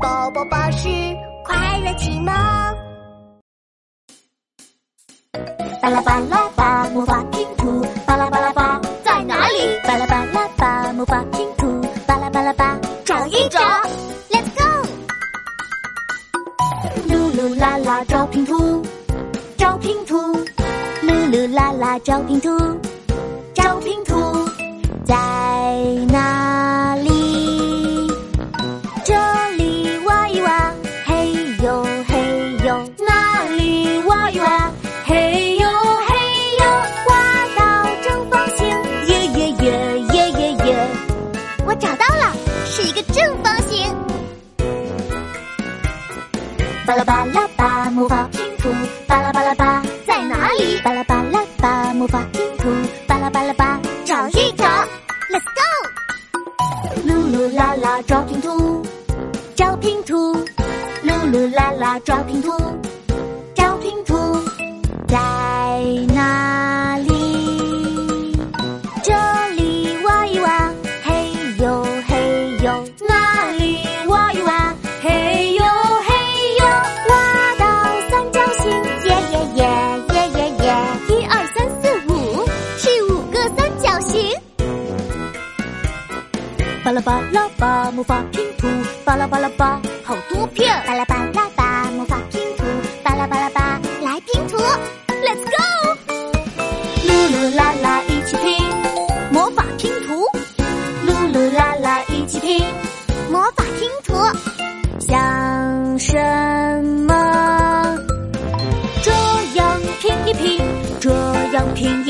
宝宝巴士快乐启蒙。巴拉巴拉巴，魔法拼图，巴拉巴拉巴，在哪里？巴拉巴拉巴，魔法拼图，巴拉巴拉巴，找一找。Let's go！噜噜啦啦找拼图，找拼图，噜噜啦啦找拼图，巴拉巴拉巴，找一找。Let's go！噜噜啦啦找拼图，找拼图，噜噜啦啦找拼图，巴拉巴拉巴魔法拼图巴拉巴拉巴好多片。巴拉巴拉巴魔法拼图巴拉巴拉巴来拼图。Let's go 噜噜啦啦一起拼魔法拼图。噜噜啦啦一起拼魔法拼图。像什么？这样拼一拼这样拼